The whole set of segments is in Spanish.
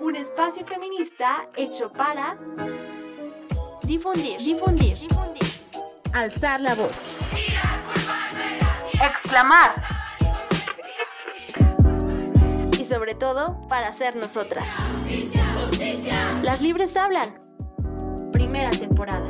Un espacio feminista hecho para difundir, difundir, difundir, alzar la voz, exclamar y sobre todo para ser nosotras. Las libres hablan. Primera temporada.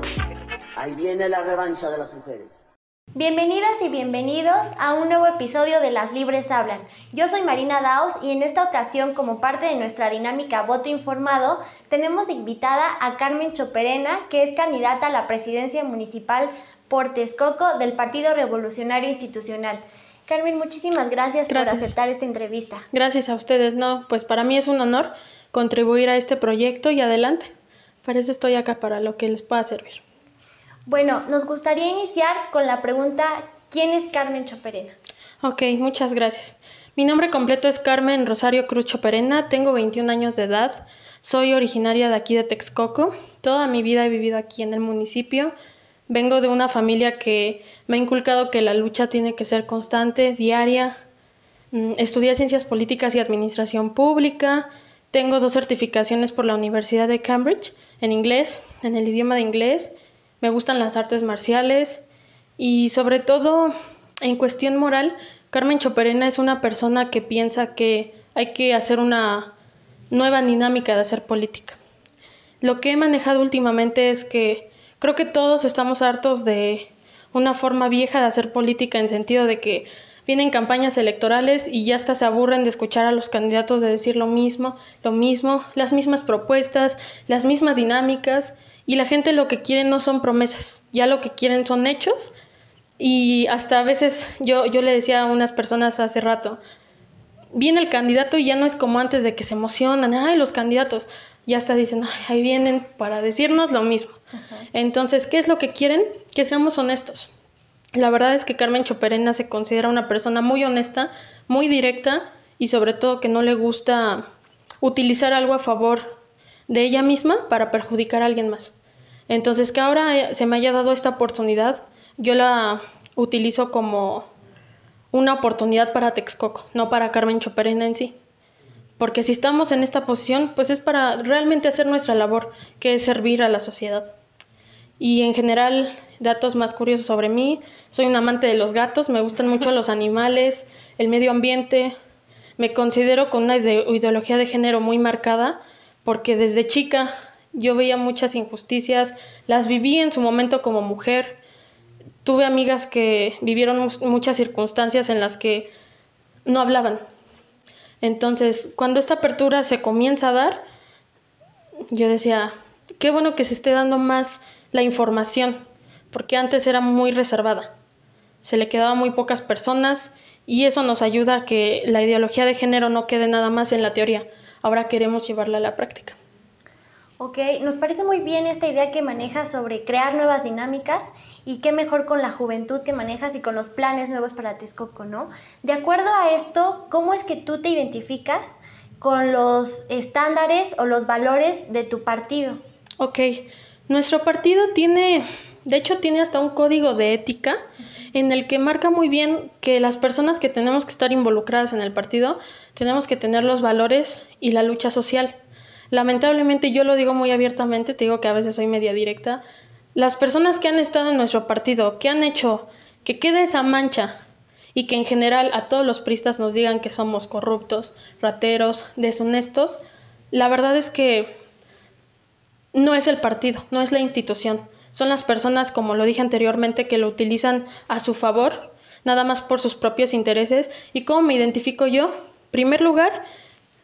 Ahí viene la revancha de las mujeres. Bienvenidas y bienvenidos a un nuevo episodio de Las Libres Hablan. Yo soy Marina Daos y en esta ocasión, como parte de nuestra dinámica Voto Informado, tenemos invitada a Carmen Choperena, que es candidata a la presidencia municipal por Texcoco del Partido Revolucionario Institucional. Carmen, muchísimas gracias, gracias, por aceptar esta entrevista. Gracias a ustedes, no, pues para mí es un honor contribuir a este proyecto y adelante. Para eso estoy acá, para lo que les pueda servir. Bueno, nos gustaría iniciar con la pregunta, ¿quién es Carmen Choperena? Ok, muchas gracias. Mi nombre completo es Carmen Rosario Cruz Choperena, tengo 21 años de edad, soy originaria de aquí de Texcoco, toda mi vida he vivido aquí en el municipio, vengo de una familia que me ha inculcado que la lucha tiene que ser constante, diaria, mm, estudié ciencias políticas y administración pública, tengo dos certificaciones por la Universidad de Cambridge en inglés, en el idioma de inglés, me gustan las artes marciales y sobre todo en cuestión moral, Carmen Choperena es una persona que piensa que hay que hacer una nueva dinámica de hacer política. Lo que he manejado últimamente es que creo que todos estamos hartos de una forma vieja de hacer política en sentido de que vienen campañas electorales y ya hasta se aburren de escuchar a los candidatos de decir lo mismo, lo mismo, las mismas propuestas, las mismas dinámicas y la gente lo que quiere no son promesas, ya lo que quieren son hechos. Y hasta a veces yo, yo le decía a unas personas hace rato, viene el candidato y ya no es como antes de que se emocionan, ay, los candidatos, ya hasta dicen, ahí vienen para decirnos lo mismo. Entonces, ¿qué es lo que quieren? Que seamos honestos. La verdad es que Carmen Choperena se considera una persona muy honesta, muy directa y sobre todo que no le gusta utilizar algo a favor de ella misma para perjudicar a alguien más. Entonces, que ahora eh, se me haya dado esta oportunidad, yo la utilizo como una oportunidad para Texcoco, no para Carmen Choperena en sí. Porque si estamos en esta posición, pues es para realmente hacer nuestra labor, que es servir a la sociedad. Y en general, datos más curiosos sobre mí, soy un amante de los gatos, me gustan mucho los animales, el medio ambiente, me considero con una ideología de género muy marcada, porque desde chica yo veía muchas injusticias, las viví en su momento como mujer. Tuve amigas que vivieron muchas circunstancias en las que no hablaban. Entonces, cuando esta apertura se comienza a dar, yo decía, qué bueno que se esté dando más la información, porque antes era muy reservada. Se le quedaba muy pocas personas y eso nos ayuda a que la ideología de género no quede nada más en la teoría. Ahora queremos llevarla a la práctica. Ok, nos parece muy bien esta idea que manejas sobre crear nuevas dinámicas y qué mejor con la juventud que manejas y con los planes nuevos para Texcoco, ¿no? De acuerdo a esto, ¿cómo es que tú te identificas con los estándares o los valores de tu partido? Ok, nuestro partido tiene, de hecho tiene hasta un código de ética en el que marca muy bien que las personas que tenemos que estar involucradas en el partido tenemos que tener los valores y la lucha social. Lamentablemente, yo lo digo muy abiertamente, te digo que a veces soy media directa, las personas que han estado en nuestro partido, que han hecho que quede esa mancha y que en general a todos los pristas nos digan que somos corruptos, rateros, deshonestos, la verdad es que no es el partido, no es la institución. Son las personas, como lo dije anteriormente, que lo utilizan a su favor, nada más por sus propios intereses. ¿Y cómo me identifico yo? primer lugar,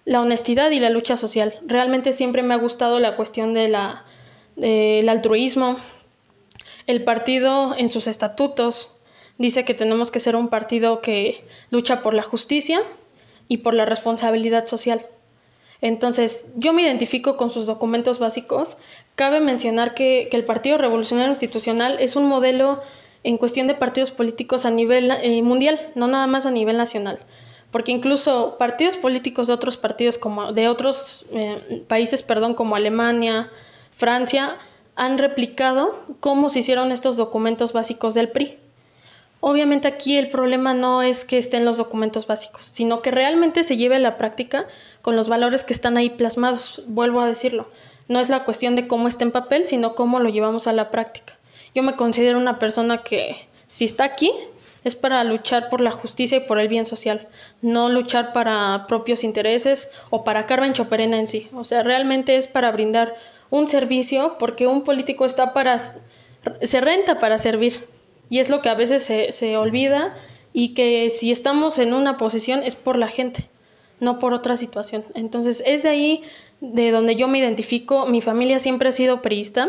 la honestidad y la lucha social. Realmente siempre me ha gustado la cuestión del altruismo. El partido en sus estatutos dice que tenemos que ser un partido que lucha por la justicia y por la responsabilidad social. Entonces, yo me identifico con sus documentos básicos. Cabe mencionar que, el Partido Revolucionario Institucional es un modelo en cuestión de partidos políticos a nivel eh, mundial, no nada más a nivel nacional porque incluso partidos políticos de otros partidos como de otros eh, países, perdón, como Alemania, Francia, han replicado cómo se hicieron estos documentos básicos del PRI. Obviamente aquí el problema no es que estén los documentos básicos, sino que realmente se lleve a la práctica con los valores que están ahí plasmados, vuelvo a decirlo. No es la cuestión de cómo está en papel, sino cómo lo llevamos a la práctica. Yo me considero una persona que si está aquí es para luchar por la justicia y por el bien social, no luchar para propios intereses o para Carmen Choperena en sí. O sea, realmente es para brindar un servicio porque un político está para, se renta para servir y es lo que a veces se, se olvida y que si estamos en una posición es por la gente, no por otra situación. Entonces es de ahí de donde yo me identifico. Mi familia siempre ha sido priista.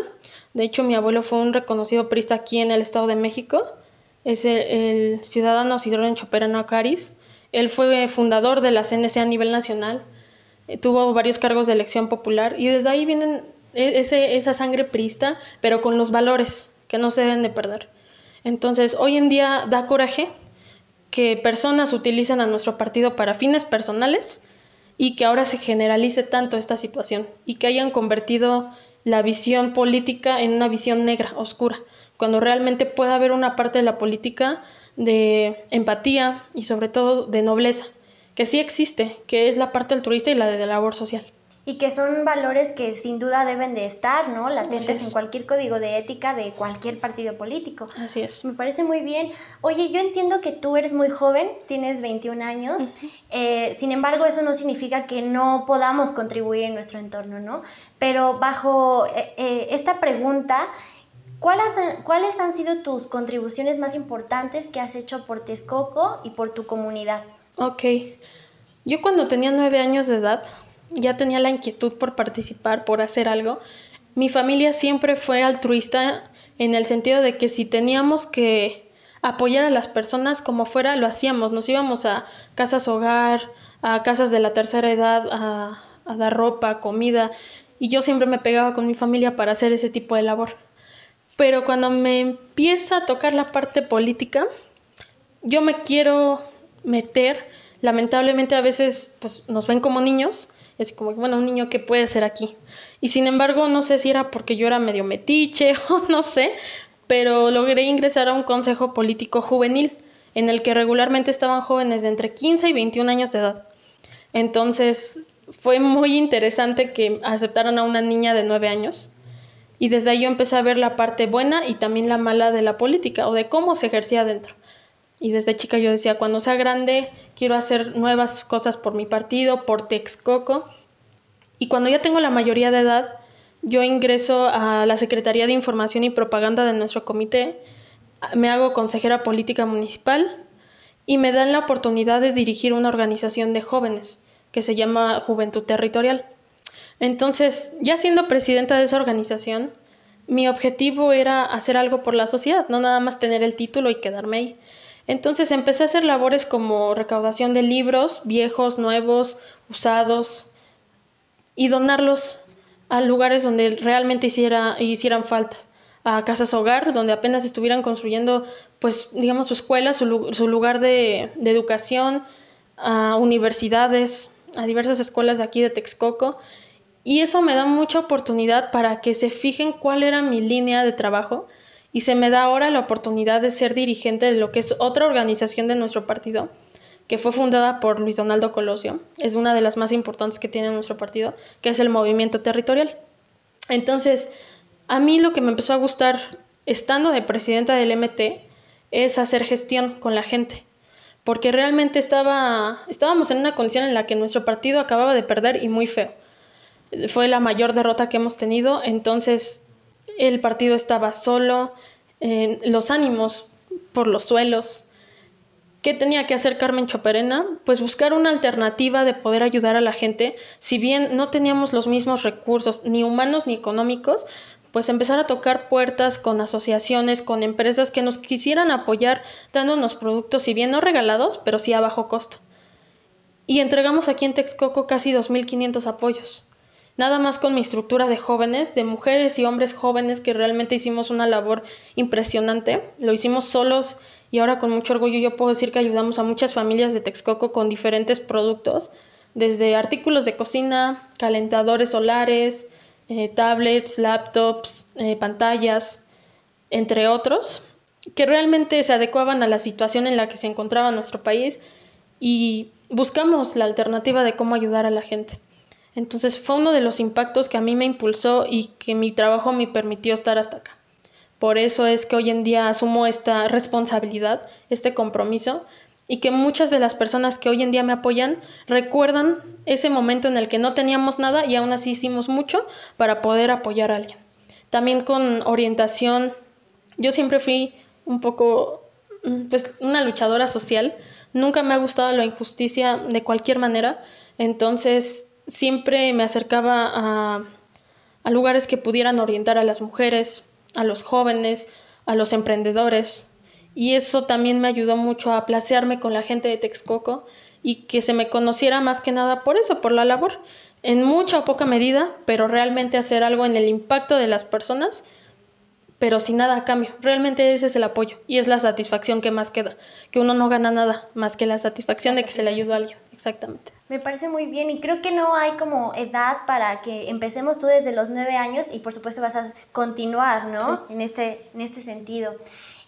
De hecho, mi abuelo fue un reconocido priista aquí en el Estado de México. Es el, ciudadano Sidoro Choperano Acaris. Él fue fundador de la CNC a nivel nacional. Eh, tuvo varios cargos de elección popular y desde ahí vienen e, ese, esa sangre priista, pero con los valores que no se deben de perder. Entonces, hoy en día da coraje que personas utilicen a nuestro partido para fines personales y que ahora se generalice tanto esta situación y que hayan convertido la visión política en una visión negra, oscura, cuando realmente puede haber una parte de la política de empatía y sobre todo de nobleza, que sí existe, que es la parte altruista y la de labor social y que son valores que sin duda deben de estar, ¿no? Latentes en cualquier código de ética de cualquier partido político. Así es. Me parece muy bien. Oye, yo entiendo que tú eres muy joven, tienes 21 años, eh, sin embargo eso no significa que no podamos contribuir en nuestro entorno, ¿no? Pero bajo eh, eh, esta pregunta, ¿cuáles, ¿cuáles han sido tus contribuciones más importantes que has hecho por Texcoco y por tu comunidad? Ok. Yo cuando tenía nueve años de edad, ya tenía la inquietud por participar, por hacer algo. Mi familia siempre fue altruista en el sentido de que si teníamos que apoyar a las personas como fuera, lo hacíamos. Nos íbamos a casas hogar, a casas de la tercera edad, a, dar ropa, comida, y yo siempre me pegaba con mi familia para hacer ese tipo de labor. Pero cuando me empieza a tocar la parte política, yo me quiero meter, lamentablemente a veces pues, nos ven como niños, es como, bueno, un niño que puede ser aquí. Y sin embargo, no sé si era porque yo era medio metiche o no sé, pero logré ingresar a un consejo político juvenil en el que regularmente estaban jóvenes de entre 15 y 21 años de edad. Entonces, fue muy interesante que aceptaran a una niña de 9 años. Y desde ahí yo empecé a ver la parte buena y también la mala de la política o de cómo se ejercía dentro. Y desde chica yo decía, cuando sea grande, quiero hacer nuevas cosas por mi partido, por Texcoco. Y cuando ya tengo la mayoría de edad, yo ingreso a la Secretaría de Información y Propaganda de nuestro comité, me hago consejera política municipal y me dan la oportunidad de dirigir una organización de jóvenes que se llama Juventud Territorial. Entonces, ya siendo presidenta de esa organización, mi objetivo era hacer algo por la sociedad, no nada más tener el título y quedarme ahí. Entonces empecé a hacer labores como recaudación de libros, viejos, nuevos, usados, y donarlos a lugares donde realmente hiciera, hicieran falta, a casas hogar, donde apenas estuvieran construyendo, pues, digamos, su escuela, su, lugar de, de educación, a universidades, a diversas escuelas de aquí de Texcoco. Y eso me da mucha oportunidad para que se fijen cuál era mi línea de trabajo y se me da ahora la oportunidad de ser dirigente de lo que es otra organización de nuestro partido, que fue fundada por Luis Donaldo Colosio. Es una de las más importantes que tiene nuestro partido, que es el movimiento territorial. Entonces, a mí lo que me empezó a gustar estando de presidenta del MT es hacer gestión con la gente, porque realmente estaba, estábamos en una condición en la que nuestro partido acababa de perder y muy feo. Fue la mayor derrota que hemos tenido, entonces el partido estaba solo, los ánimos por los suelos. ¿Qué tenía que hacer Carmen Choperena? Pues buscar una alternativa de poder ayudar a la gente. Si bien no teníamos los mismos recursos, ni humanos ni económicos, pues empezar a tocar puertas con asociaciones, con empresas que nos quisieran apoyar dándonos productos, si bien no regalados, pero sí a bajo costo. Y entregamos aquí en Texcoco casi 2.500 apoyos nada más con mi estructura de jóvenes, de mujeres y hombres jóvenes que realmente hicimos una labor impresionante. Lo hicimos solos y ahora con mucho orgullo yo puedo decir que ayudamos a muchas familias de Texcoco con diferentes productos, desde artículos de cocina, calentadores solares, eh, tablets, laptops, eh, pantallas, entre otros. que realmente se adecuaban a la situación en la que se encontraba nuestro país y buscamos la alternativa de cómo ayudar a la gente. Entonces fue uno de los impactos que a mí me impulsó y que mi trabajo me permitió estar hasta acá. Por eso es que hoy en día asumo esta responsabilidad, este compromiso, y que muchas de las personas que hoy en día me apoyan recuerdan ese momento en el que no teníamos nada y aún así hicimos mucho para poder apoyar a alguien. También con orientación, yo siempre fui un poco, mm, pues, una luchadora social, nunca me ha gustado la injusticia de cualquier manera, entonces siempre me acercaba a, lugares que pudieran orientar a las mujeres, a los jóvenes, a los emprendedores. Y eso también me ayudó mucho a placearme con la gente de Texcoco y que se me conociera más que nada por eso, por la labor. En mucha o poca medida, pero realmente hacer algo en el impacto de las personas, pero sin nada a cambio. Realmente ese es el apoyo y es la satisfacción que más queda, que uno no gana nada más que la satisfacción de que se le ayudó a alguien. Exactamente. Me parece muy bien y creo que no hay como edad para que empecemos tú desde los nueve años y por supuesto vas a continuar, ¿no? En, este, en este sentido.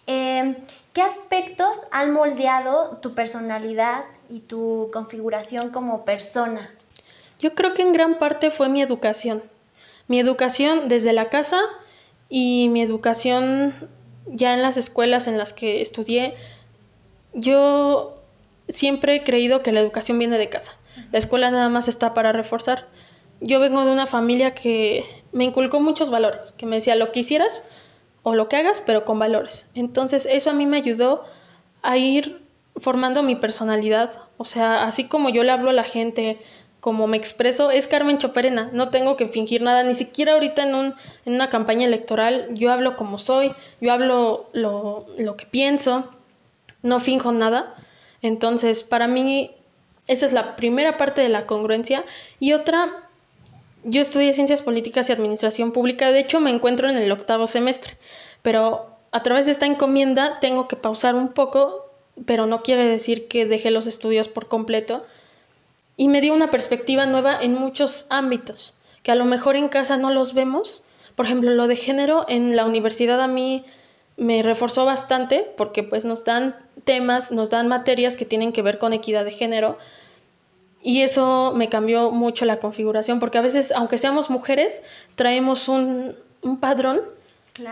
Em, ¿Qué aspectos han moldeado tu personalidad y tu configuración como persona? Yo creo que en gran parte fue mi educación. Mi educación desde la casa y mi educación ya en las escuelas en las que estudié. Yo siempre he creído que la educación viene de casa. La escuela nada más está para reforzar. Yo vengo de una familia que me inculcó muchos valores, que me decía lo que hicieras o lo que hagas, pero con valores. Entonces eso a mí me ayudó a ir formando mi personalidad. O sea, así como yo le hablo a la gente, como me expreso, es Carmen Choperena. No tengo que fingir nada, ni siquiera ahorita en, un, en una campaña electoral. Yo hablo como soy, yo hablo lo, lo que pienso, no finjo nada. Entonces, para mí esa es la primera parte de la congruencia. Y otra, yo estudié ciencias políticas y administración pública. De hecho, me encuentro en el octavo semestre. Pero a través de esta encomienda tengo que pausar un poco, pero no quiere decir que dejé los estudios por completo. Y me dio una perspectiva nueva en muchos ámbitos, que a lo mejor en casa no los vemos. Por ejemplo, lo de género en la universidad a mí me reforzó bastante porque pues nos dan temas, nos dan materias que tienen que ver con equidad de género y eso me cambió mucho la configuración porque a veces, aunque seamos mujeres, traemos un, un padrón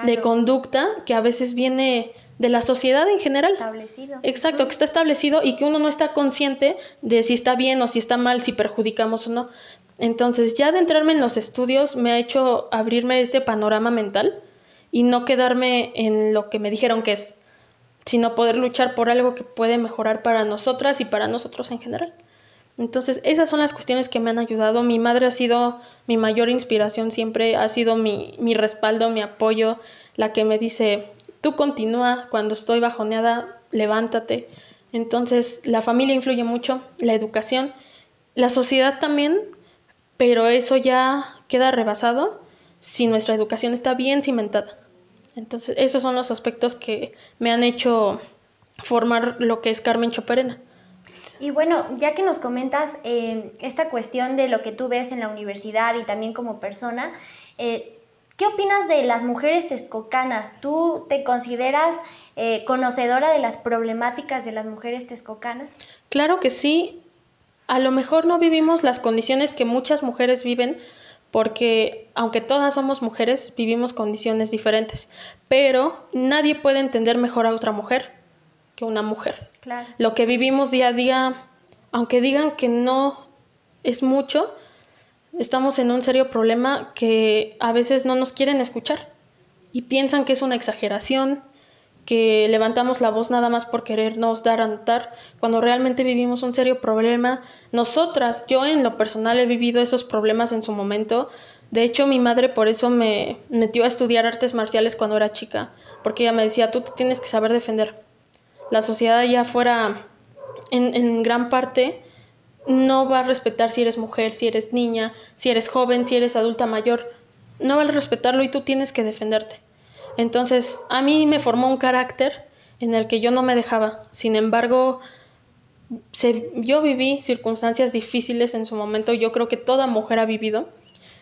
de conducta que a veces viene de la sociedad en general. Establecido. Exacto, que está establecido y que uno no está consciente de si está bien o si está mal, si perjudicamos o no. Entonces, ya de entrarme en los estudios me ha hecho abrirme ese panorama mental y no quedarme en lo que me dijeron que es, sino poder luchar por algo que puede mejorar para nosotras y para nosotros en general. Entonces, esas son las cuestiones que me han ayudado. Mi madre ha sido mi mayor inspiración siempre, ha sido mi, mi respaldo, mi apoyo, la que me dice, tú continúa, cuando estoy bajoneada, levántate. Entonces, la familia influye mucho, la educación, la sociedad también, pero eso ya queda rebasado si nuestra educación está bien cimentada. Entonces, esos son los aspectos que me han hecho formar lo que es Carmen Choperena. Y bueno, ya que nos comentas eh, esta cuestión de lo que tú ves en la universidad y también como persona, eh, ¿qué opinas de las mujeres texcocanas? ¿Tú te consideras eh, conocedora de las problemáticas de las mujeres texcocanas? Claro que sí. A lo mejor no vivimos las condiciones que muchas mujeres viven, porque aunque todas somos mujeres, vivimos condiciones diferentes, pero nadie puede entender mejor a otra mujer que una mujer. Lo que vivimos día a día, aunque digan que no es mucho, estamos en un serio problema que a veces no nos quieren escuchar y piensan que es una exageración, que levantamos la voz nada más por querernos dar a notar, cuando realmente vivimos un serio problema. Nosotras, yo en lo personal he vivido esos problemas en su momento. De hecho, mi madre por eso me metió a estudiar artes marciales cuando era chica, porque ella me decía, tú te tienes que saber defender. La sociedad allá afuera, en, en gran parte, no va a respetar si eres mujer, si eres niña, si eres joven, si eres adulta mayor. No va a respetarlo y tú tienes que defenderte. Entonces, a mí me formó un carácter en el que yo no me dejaba. Sin embargo, yo viví circunstancias difíciles en su momento, yo creo que toda mujer ha vivido,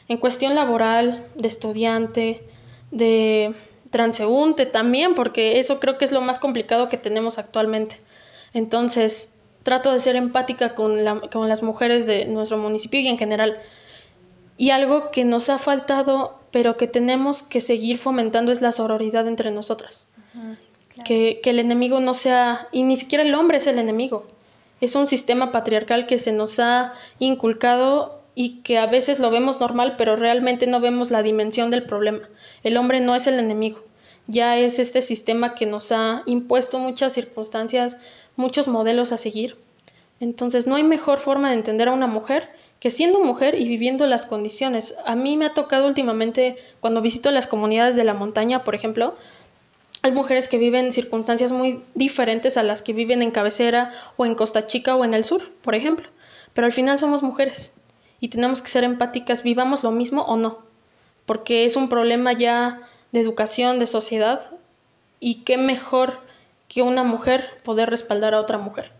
en cuestión laboral, de estudiante, de, transeúnte también, porque eso creo que es lo más complicado que tenemos actualmente. Entonces, trato de ser empática con, con las mujeres de nuestro municipio y en general. Y algo que nos ha faltado, pero que tenemos que seguir fomentando, es la sororidad entre nosotras. que, que el enemigo no sea, y ni siquiera el hombre es el enemigo. Es un sistema patriarcal que se nos ha inculcado y que a veces lo vemos normal, pero realmente no vemos la dimensión del problema. El hombre no es el enemigo, ya es este sistema que nos ha impuesto muchas circunstancias, muchos modelos a seguir. Entonces no hay mejor forma de entender a una mujer que siendo mujer y viviendo las condiciones. A mí me ha tocado últimamente, cuando visito las comunidades de la montaña, por ejemplo, hay mujeres que viven circunstancias muy diferentes a las que viven en Cabecera o en Costa Chica o en el sur, por ejemplo. Pero al final somos mujeres y tenemos que ser empáticas, vivamos lo mismo o no, porque es un problema ya de educación, de sociedad, y qué mejor que una mujer poder respaldar a otra mujer.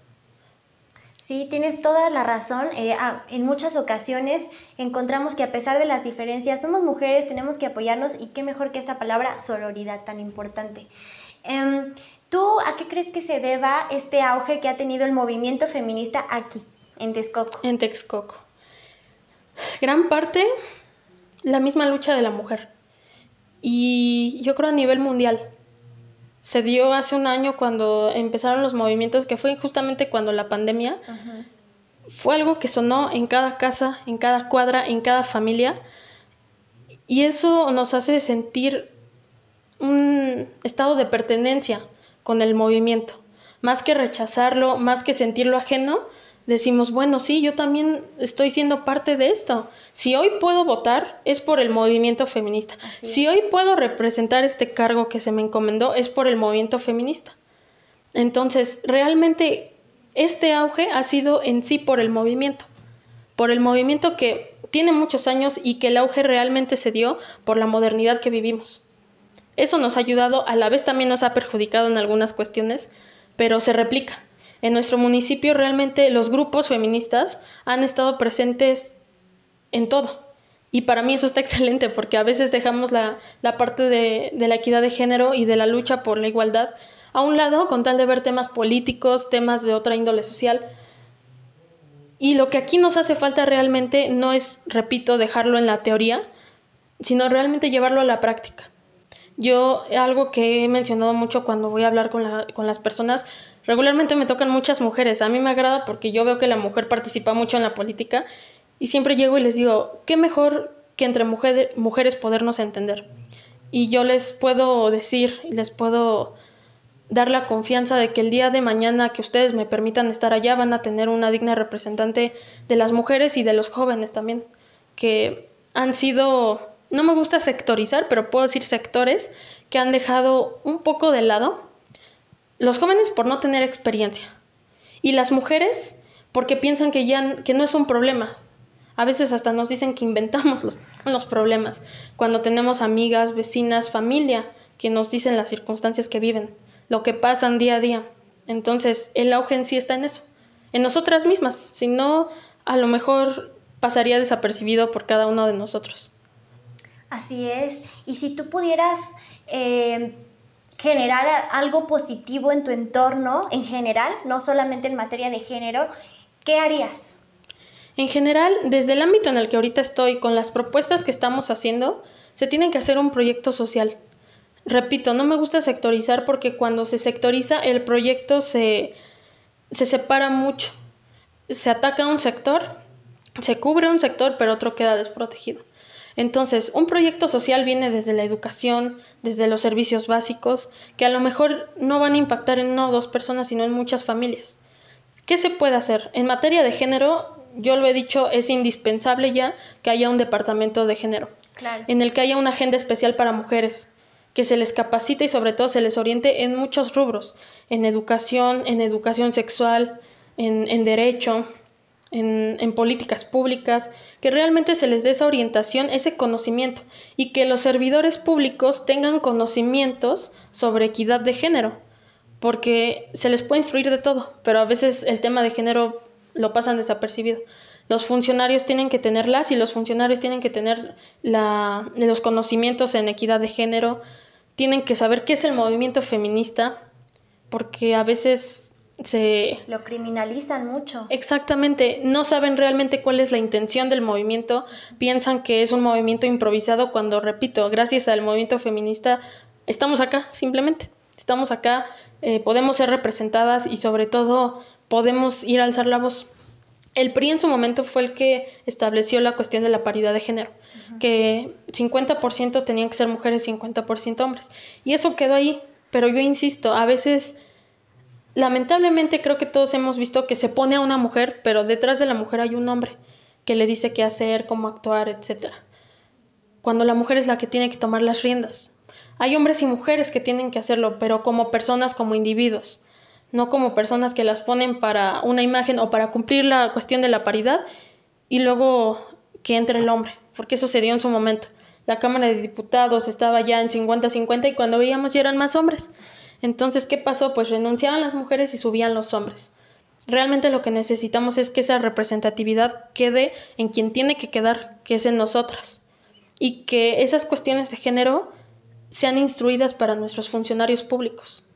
Sí, tienes toda la razón. Eh, ah, en muchas ocasiones encontramos que a pesar de las diferencias, somos mujeres, tenemos que apoyarnos y qué mejor que esta palabra sororidad tan importante. Em, ¿Tú a qué crees que se deba este auge que ha tenido el movimiento feminista aquí, en Texcoco? En Texcoco. Gran parte, la misma lucha de la mujer. Y yo creo a nivel mundial se dio hace un año cuando empezaron los movimientos, que fue justamente cuando la pandemia, fue algo que sonó en cada casa, en cada cuadra, en cada familia, y eso nos hace sentir un estado de pertenencia con el movimiento, más que rechazarlo, más que sentirlo ajeno, decimos, bueno, sí, yo también estoy siendo parte de esto. Si hoy puedo votar, es por el movimiento feminista. si hoy puedo representar este cargo que se me encomendó, es por el movimiento feminista. Entonces, realmente este auge ha sido en sí por el movimiento, por el movimiento que tiene muchos años y que el auge realmente se dio por la modernidad que vivimos. Eso nos ha ayudado, a la vez también nos ha perjudicado en algunas cuestiones, pero se replica. En nuestro municipio realmente los grupos feministas han estado presentes en todo. Y para mí eso está excelente porque a veces dejamos la, parte de, de, la equidad de género y de la lucha por la igualdad a un lado con tal de ver temas políticos, temas de otra índole social. Y lo que aquí nos hace falta realmente no es, repito, dejarlo en la teoría, sino realmente llevarlo a la práctica. Yo, algo que he mencionado mucho cuando voy a hablar con, la, con las personas, regularmente me tocan muchas mujeres. A mí me agrada porque yo veo que la mujer participa mucho en la política y siempre llego y les digo, ¿qué mejor que entre mujeres podernos entender? Y yo les puedo decir y les puedo dar la confianza de que el día de mañana que ustedes me permitan estar allá van a tener una digna representante de las mujeres y de los jóvenes también, que han sido, no me gusta sectorizar, pero puedo decir sectores que han dejado un poco de lado los jóvenes por no tener experiencia. Y las mujeres porque piensan que ya que no es un problema. A veces hasta nos dicen que inventamos los, los problemas. Cuando tenemos amigas, vecinas, familia que nos dicen las circunstancias que viven, lo que pasan día a día. Entonces, el auge en sí está en eso, en nosotras mismas. Si no, a lo mejor pasaría desapercibido por cada uno de nosotros. Así es. Y si tú pudieras eh, generar algo positivo en tu entorno en general, no solamente en materia de género, ¿qué harías? En general, desde el ámbito en el que ahorita estoy, con las propuestas que estamos haciendo, se tiene que hacer un proyecto social. Repito, no me gusta sectorizar porque cuando se sectoriza el proyecto se, se separa mucho. Se ataca a un sector, se cubre un sector, pero otro queda desprotegido. Entonces, un proyecto social viene desde la educación, desde los servicios básicos, que a lo mejor no van a impactar en una o dos personas, sino en muchas familias. ¿Qué se puede hacer? En materia de género, yo lo he dicho, es indispensable ya que haya un departamento de género, en el que haya una agenda especial para mujeres, que se les capacite y sobre todo se les oriente en muchos rubros, en educación, en educación sexual, en, en derecho, en, políticas públicas, que realmente se les dé esa orientación, ese conocimiento y que los servidores públicos tengan conocimientos sobre equidad de género, porque se les puede instruir de todo, pero a veces el tema de género lo pasan desapercibido. Los funcionarios tienen que tenerlas y los funcionarios tienen que tener la, los conocimientos en equidad de género, tienen que saber qué es el movimiento feminista, porque a veces se... Lo criminalizan mucho. Exactamente, no saben realmente cuál es la intención del movimiento, piensan que es un movimiento improvisado cuando, repito, gracias al movimiento feminista estamos acá, simplemente, estamos acá, eh, podemos ser representadas y sobre todo podemos ir a alzar la voz. El PRI en su momento fue el que estableció la cuestión de la paridad de género, que 50% tenían que ser mujeres y 50% hombres. Y eso quedó ahí, pero yo insisto, a veces, lamentablemente creo que todos hemos visto que se pone a una mujer, pero detrás de la mujer hay un hombre que le dice qué hacer, cómo actuar, etc. Cuando la mujer es la que tiene que tomar las riendas. Hay hombres y mujeres que tienen que hacerlo, pero como personas, como individuos no como personas que las ponen para una imagen o para cumplir la cuestión de la paridad y luego que entre el hombre, porque eso se dio en su momento. La Cámara de Diputados estaba ya en 50-50 y cuando veíamos ya eran más hombres. Entonces, ¿qué pasó? Pues renunciaban las mujeres y subían los hombres. Realmente lo que necesitamos es que esa representatividad quede en quien tiene que quedar, que es en nosotras. Y que esas cuestiones de género sean instruidas para nuestros funcionarios públicos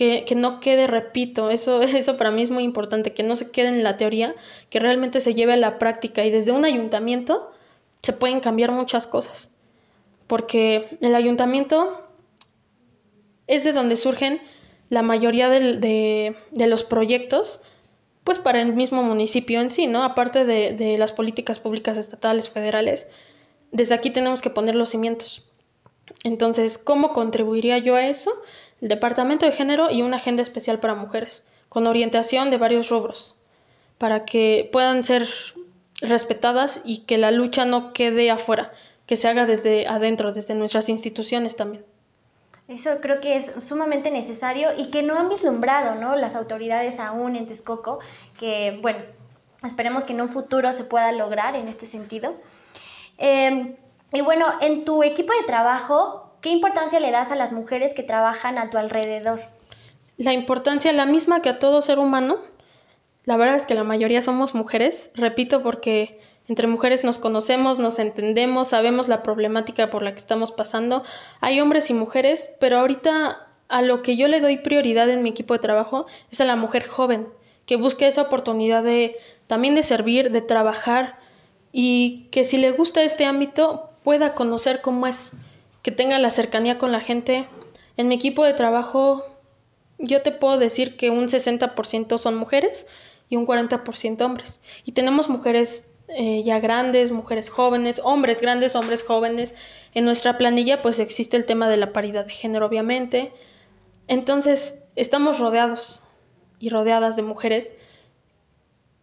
que, no quede, repito, eso, eso para mí es muy importante, que no se quede en la teoría, que realmente se lleve a la práctica y desde un ayuntamiento se pueden cambiar muchas cosas, porque el ayuntamiento es de donde surgen la mayoría de, los proyectos, pues para el mismo municipio en sí, ¿no? Aparte de, las políticas públicas estatales, federales, desde aquí tenemos que poner los cimientos. Entonces, ¿cómo contribuiría yo a eso? el Departamento de Género y una agenda especial para mujeres, con orientación de varios rubros, para que puedan ser respetadas y que la lucha no quede afuera, que se haga desde adentro, desde nuestras instituciones también. Eso creo que es sumamente necesario y que no han vislumbrado ¿no? las autoridades aún en Texcoco, que bueno, esperemos que en un futuro se pueda lograr en este sentido. Em, y bueno, en tu equipo de trabajo, ¿Qué importancia le das a las mujeres que trabajan a tu alrededor? La importancia la misma que a todo ser humano. La verdad es que la mayoría somos mujeres, repito, porque entre mujeres nos conocemos, nos entendemos, sabemos la problemática por la que estamos pasando. Hay hombres y mujeres, pero ahorita a lo que yo le doy prioridad en mi equipo de trabajo es a la mujer joven, que busque esa oportunidad de también de servir, de trabajar y que si le gusta este ámbito pueda conocer cómo es que tenga la cercanía con la gente. En mi equipo de trabajo yo te puedo decir que un 60% son mujeres y un 40% hombres. Y tenemos mujeres eh, ya grandes, mujeres jóvenes, hombres grandes, hombres jóvenes. En nuestra planilla pues existe el tema de la paridad de género, obviamente. Entonces estamos rodeados y rodeadas de mujeres.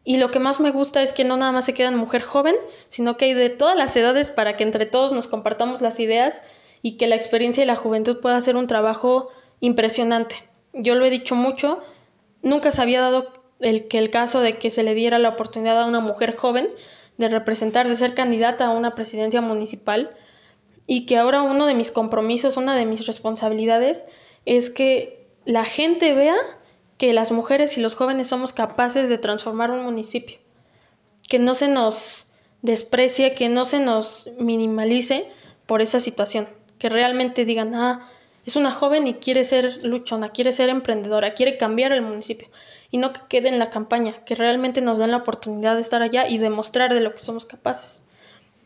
Y lo que más me gusta es que no nada más se queda en mujer joven, sino que hay de todas las edades para que entre todos nos compartamos las ideas y que la experiencia y la juventud pueda hacer un trabajo impresionante. Yo lo he dicho mucho, nunca se había dado el, que el caso de que se le diera la oportunidad a una mujer joven de representar, de ser candidata a una presidencia municipal y que ahora uno de mis compromisos, una de mis responsabilidades es que la gente vea que las mujeres y los jóvenes somos capaces de transformar un municipio, que no se nos desprecie, que no se nos minimalice por esa situación que realmente digan, ah, es una joven y quiere ser luchona, quiere ser emprendedora, quiere cambiar el municipio. Y no que quede en la campaña, que realmente nos den la oportunidad de estar allá y demostrar de lo que somos capaces.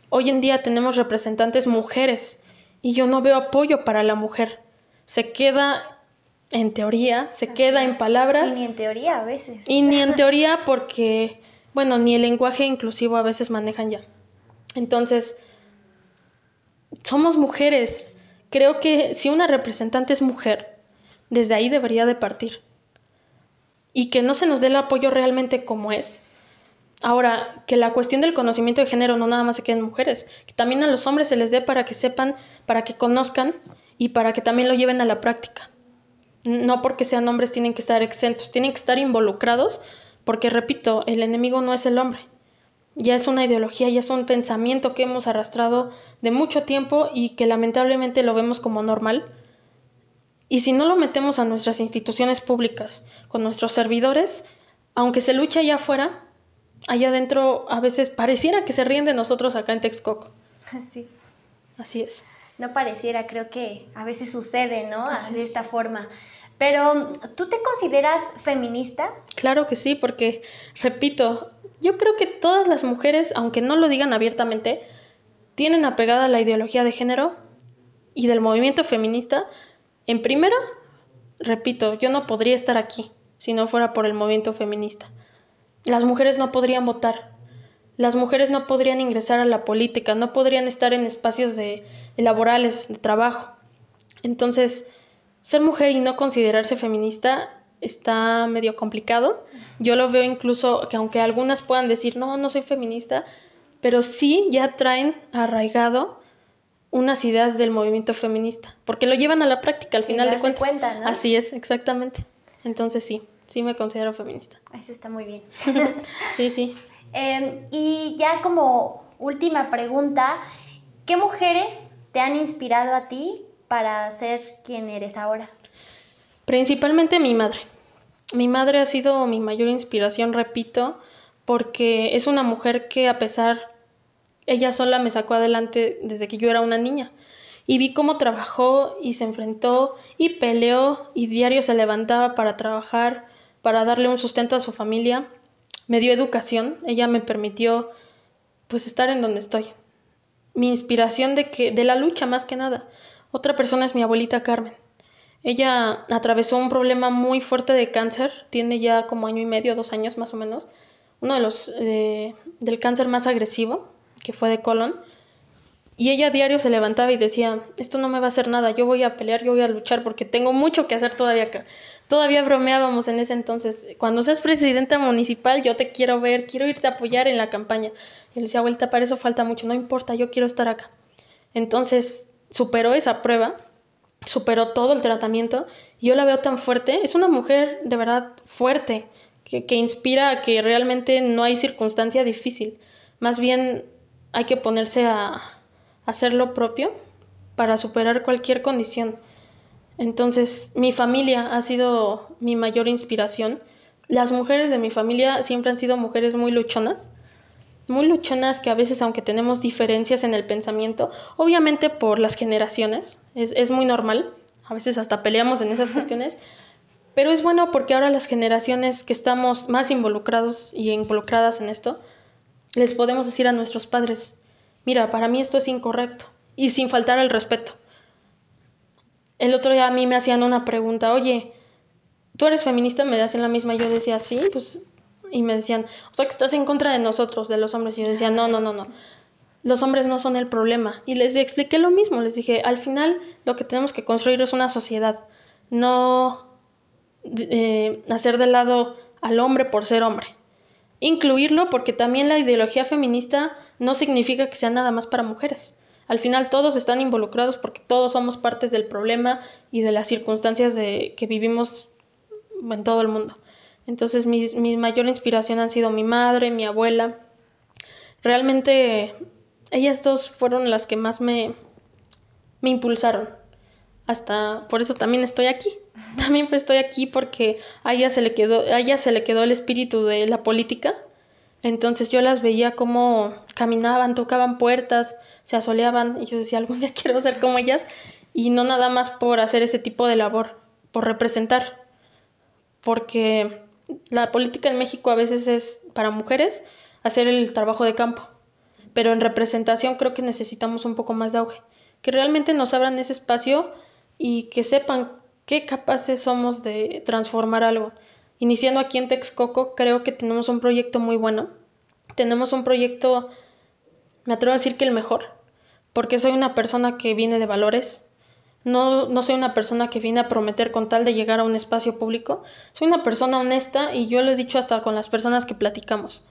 Hoy en día tenemos representantes mujeres y yo no veo apoyo para la mujer. Se queda en teoría, se queda en palabras. Y ni en teoría a veces. Y ni en teoría porque, bueno, ni el lenguaje inclusivo a veces manejan ya. Entonces, somos mujeres. Creo que si una representante es mujer, desde ahí debería de partir. Y que no se nos dé el apoyo realmente como es. Ahora, que la cuestión del conocimiento de género no nada más se quede en mujeres, que también a los hombres se les dé para que sepan, para que conozcan y para que también lo lleven a la práctica. No porque sean hombres tienen que estar exentos, tienen que estar involucrados, porque repito, el enemigo no es el hombre, ya es una ideología, ya es un pensamiento que hemos arrastrado de mucho tiempo y que lamentablemente lo vemos como normal. Y si no lo metemos a nuestras instituciones públicas, con nuestros servidores, aunque se luche allá afuera, allá adentro a veces pareciera que se ríen de nosotros acá en Texcoco. Sí. Así es. no pareciera, creo que a veces sucede, ¿no? de esta forma. Pero, ¿tú te consideras feminista? Claro que sí, porque, repito, yo creo que todas las mujeres, aunque no lo digan abiertamente, tienen apegada la ideología de género y del movimiento feminista. En primera, repito, yo no podría estar aquí si no fuera por el movimiento feminista. Las mujeres no podrían votar, las mujeres no podrían ingresar a la política, no podrían estar en espacios de, laborales, de trabajo. Entonces, ser mujer y no considerarse feminista está medio complicado. Yo lo veo incluso que aunque algunas puedan decir, no, no soy feminista, pero sí ya traen arraigado unas ideas del movimiento feminista, porque lo llevan a la práctica al final de cuentas. Así es, exactamente. Entonces sí, sí me considero feminista. Eso está muy bien. sí, sí. Em, y ya como última pregunta, ¿qué mujeres te han inspirado a ti para ser quien eres ahora? Principalmente mi madre. Mi madre ha sido mi mayor inspiración, repito, porque es una mujer que a pesar, ella sola me sacó adelante desde que yo era una niña. Y vi cómo trabajó y se enfrentó y peleó y diario se levantaba para trabajar, para darle un sustento a su familia. Me dio educación, ella me permitió pues estar en donde estoy. Mi inspiración de que de la lucha más que nada. Otra persona es mi abuelita Carmen. Ella atravesó un problema muy fuerte de cáncer, tiene ya como año y medio, dos años más o menos, uno de los eh, del cáncer más agresivo, que fue de colon. Y ella a diario se levantaba y decía, esto no me va a hacer nada, yo voy a pelear, yo voy a luchar porque tengo mucho que hacer todavía acá. Todavía bromeábamos en ese entonces, cuando seas presidenta municipal yo te quiero ver, quiero irte a apoyar en la campaña. Y le decía, vuelta, para eso falta mucho, no importa, yo quiero estar acá. Entonces superó esa prueba, superó todo el tratamiento, yo la veo tan fuerte, es una mujer de verdad fuerte, que, que inspira a que realmente no hay circunstancia difícil, más bien hay que ponerse a, hacer lo propio para superar cualquier condición. Entonces, mi familia ha sido mi mayor inspiración. Las mujeres de mi familia siempre han sido mujeres muy luchonas, muy luchonas que a veces, aunque tenemos diferencias en el pensamiento, obviamente por las generaciones, es, es muy normal, a veces hasta peleamos en esas cuestiones, pero es bueno porque ahora las generaciones que estamos más involucrados y involucradas en esto, les podemos decir a nuestros padres, mira, para mí esto es incorrecto, y sin faltar el respeto. El otro día a mí me hacían una pregunta, oye, ¿tú eres feminista? Me hacen la misma, y yo decía, sí, pues, y me decían, o sea, que estás en contra de nosotros, de los hombres, y yo decía, no, no, no, no. Los hombres no son el problema. Y les expliqué lo mismo, les dije, al final lo que tenemos que construir es una sociedad, no eh, hacer de lado al hombre por ser hombre. Incluirlo porque también la ideología feminista no significa que sea nada más para mujeres. Al final todos están involucrados porque todos somos parte del problema y de las circunstancias de, que vivimos en todo el mundo. Entonces mi, mi mayor inspiración han sido mi madre, mi abuela. Realmente ellas dos fueron las que más me, me impulsaron. Hasta por eso también estoy aquí. También pues estoy aquí porque a ella se le quedó, a ella se le quedó el espíritu de la política entonces yo las veía como caminaban, tocaban puertas, se asoleaban y yo decía, algún día quiero ser como ellas y no nada más por hacer ese tipo de labor, por representar. Porque la política en México a veces es para mujeres hacer el trabajo de campo, pero en representación creo que necesitamos un poco más de auge, que realmente nos abran ese espacio y que sepan qué capaces somos de transformar algo. Iniciando aquí en Texcoco, creo que tenemos un proyecto muy bueno. Tenemos un proyecto, me atrevo a decir que el mejor, porque soy una persona que viene de valores. No, no soy una persona que viene a prometer con tal de llegar a un espacio público. Soy una persona honesta y yo lo he dicho hasta con las personas que platicamos.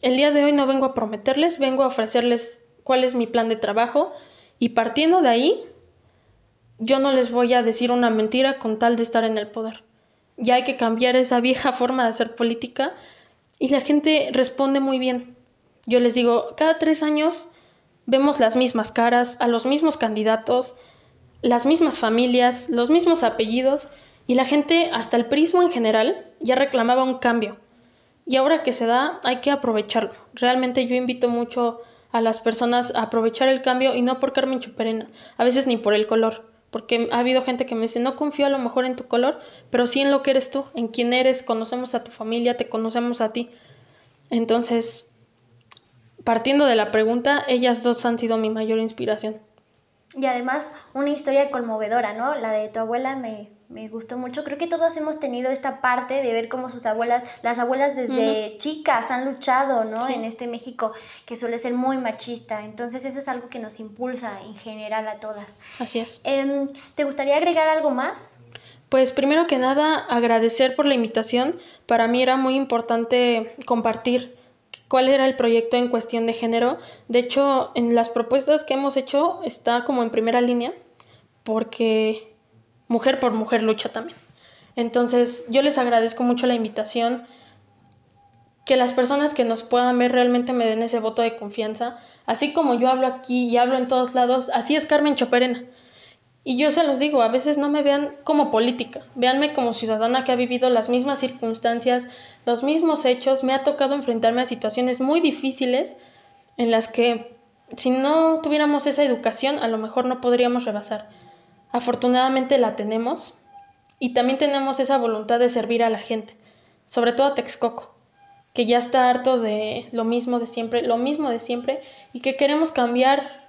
El día de hoy no vengo a prometerles, vengo a ofrecerles cuál es mi plan de trabajo y partiendo de ahí, yo no les voy a decir una mentira con tal de estar en el poder ya hay que cambiar esa vieja forma de hacer política y la gente responde muy bien. Yo les digo, cada tres años vemos las mismas caras, a los mismos candidatos, las mismas familias, los mismos apellidos y la gente, hasta el prismo en general, ya reclamaba un cambio. Y ahora que se da, hay que aprovecharlo. Realmente yo invito mucho a las personas a aprovechar el cambio y no por Carmen Choperena, a veces ni por el color, porque ha habido gente que me dice, no confío a lo mejor en tu color, pero sí en lo que eres tú, en quién eres, conocemos a tu familia, te conocemos a ti. Entonces, partiendo de la pregunta, ellas dos han sido mi mayor inspiración. Y además una historia conmovedora, ¿no? La de tu abuela me, me gustó mucho. Creo que todos hemos tenido esta parte de ver cómo sus abuelas, las abuelas desde chicas han luchado, ¿no? En este México que suele ser muy machista. Entonces eso es algo que nos impulsa en general a todas. Así es. Em, ¿Te gustaría agregar algo más? Pues primero que nada, agradecer por la invitación. Para mí era muy importante compartir cuál era el proyecto en cuestión de género. De hecho, en las propuestas que hemos hecho está como en primera línea, porque mujer por mujer lucha también. Entonces, yo les agradezco mucho la invitación, que las personas que nos puedan ver realmente me den ese voto de confianza. Así como yo hablo aquí y hablo en todos lados, así es Carmen Choperena. Y yo se los digo, a veces no me vean como política, véanme como ciudadana que ha vivido las mismas circunstancias, los mismos hechos, me ha tocado enfrentarme a situaciones muy difíciles en las que si no tuviéramos esa educación a lo mejor no podríamos rebasar. Afortunadamente la tenemos y también tenemos esa voluntad de servir a la gente, sobre todo a Texcoco, que ya está harto de lo mismo de siempre, lo mismo de siempre y que queremos cambiar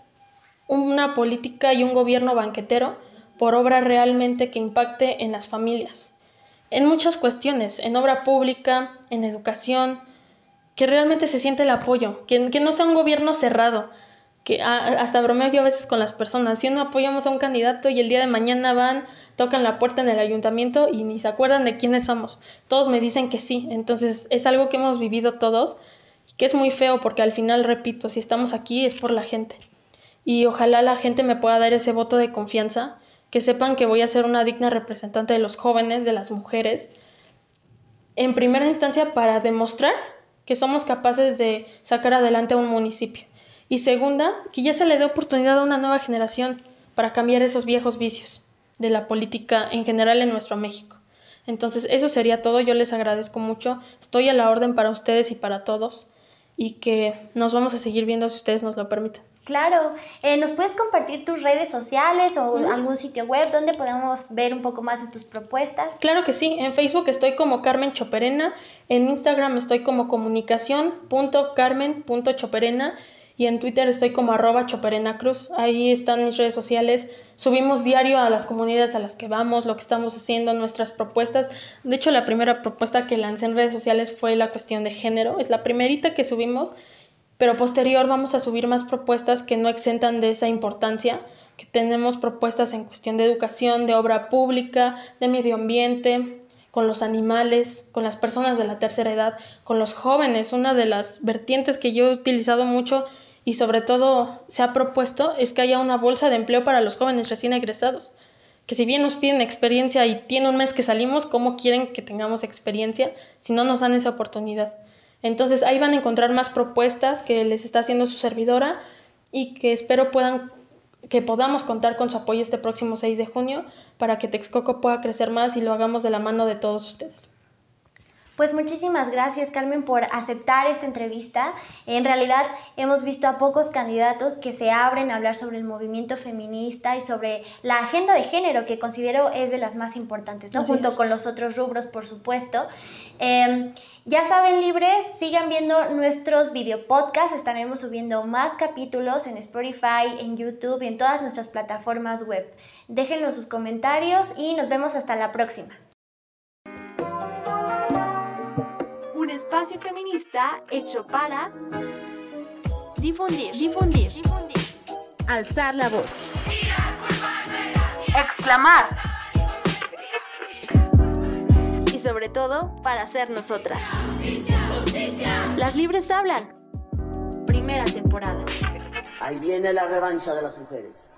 una política y un gobierno banquetero por obra realmente que impacte en las familias. En muchas cuestiones, en obra pública, en educación, que realmente se siente el apoyo, que, que no sea un gobierno cerrado, que hasta bromeo yo a veces con las personas, si no apoyamos a un candidato y el día de mañana van, tocan la puerta en el ayuntamiento y ni se acuerdan de quiénes somos. Todos me dicen que sí, entonces es algo que hemos vivido todos, que es muy feo porque al final, repito, si estamos aquí es por la gente y ojalá la gente me pueda dar ese voto de confianza, que sepan que voy a ser una digna representante de los jóvenes, de las mujeres, en primera instancia para demostrar que somos capaces de sacar adelante a un municipio. Y segunda, que ya se le dé oportunidad a una nueva generación para cambiar esos viejos vicios de la política en general en nuestro México. Entonces, eso sería todo. Yo les agradezco mucho. Estoy a la orden para ustedes y para todos. Y que nos vamos a seguir viendo si ustedes nos lo permiten. Claro, eh, ¿nos puedes compartir tus redes sociales o algún sitio web donde podamos ver un poco más de tus propuestas? Claro que sí, en Facebook estoy como Carmen Choperena, en Instagram estoy como comunicación.carmen.choperena y en Twitter estoy como arroba Choperena Cruz. Ahí están mis redes sociales. Subimos diario a las comunidades a las que vamos, lo que estamos haciendo, nuestras propuestas. De hecho, la primera propuesta que lancé en redes sociales fue la cuestión de género. Es la primerita que subimos pero posterior vamos a subir más propuestas que no exentan de esa importancia, que tenemos propuestas en cuestión de educación, de obra pública, de medio ambiente, con los animales, con las personas de la tercera edad, con los jóvenes. Una de las vertientes que yo he utilizado mucho y sobre todo se ha propuesto es que haya una bolsa de empleo para los jóvenes recién egresados. Que si bien nos piden experiencia y tiene un mes que salimos, ¿cómo quieren que tengamos experiencia si no nos dan esa oportunidad? Entonces ahí van a encontrar más propuestas que les está haciendo su servidora y que espero puedan que podamos contar con su apoyo este próximo 6 de junio para que Texcoco pueda crecer más y lo hagamos de la mano de todos ustedes. Pues muchísimas gracias Carmen por aceptar esta entrevista. En realidad hemos visto a pocos candidatos que se abren a hablar sobre el movimiento feminista y sobre la agenda de género que considero es de las más importantes, ¿no? junto con los otros rubros, por supuesto. Em, ya saben, libres, sigan viendo nuestros video podcasts. Estaremos subiendo más capítulos en Spotify, en YouTube y en todas nuestras plataformas web. Déjenos sus comentarios y nos vemos hasta la próxima. Espacio feminista hecho para difundir, difundir, alzar la voz, exclamar y sobre todo para ser nosotras. Las libres hablan. Primera temporada. Ahí viene la revancha de las mujeres.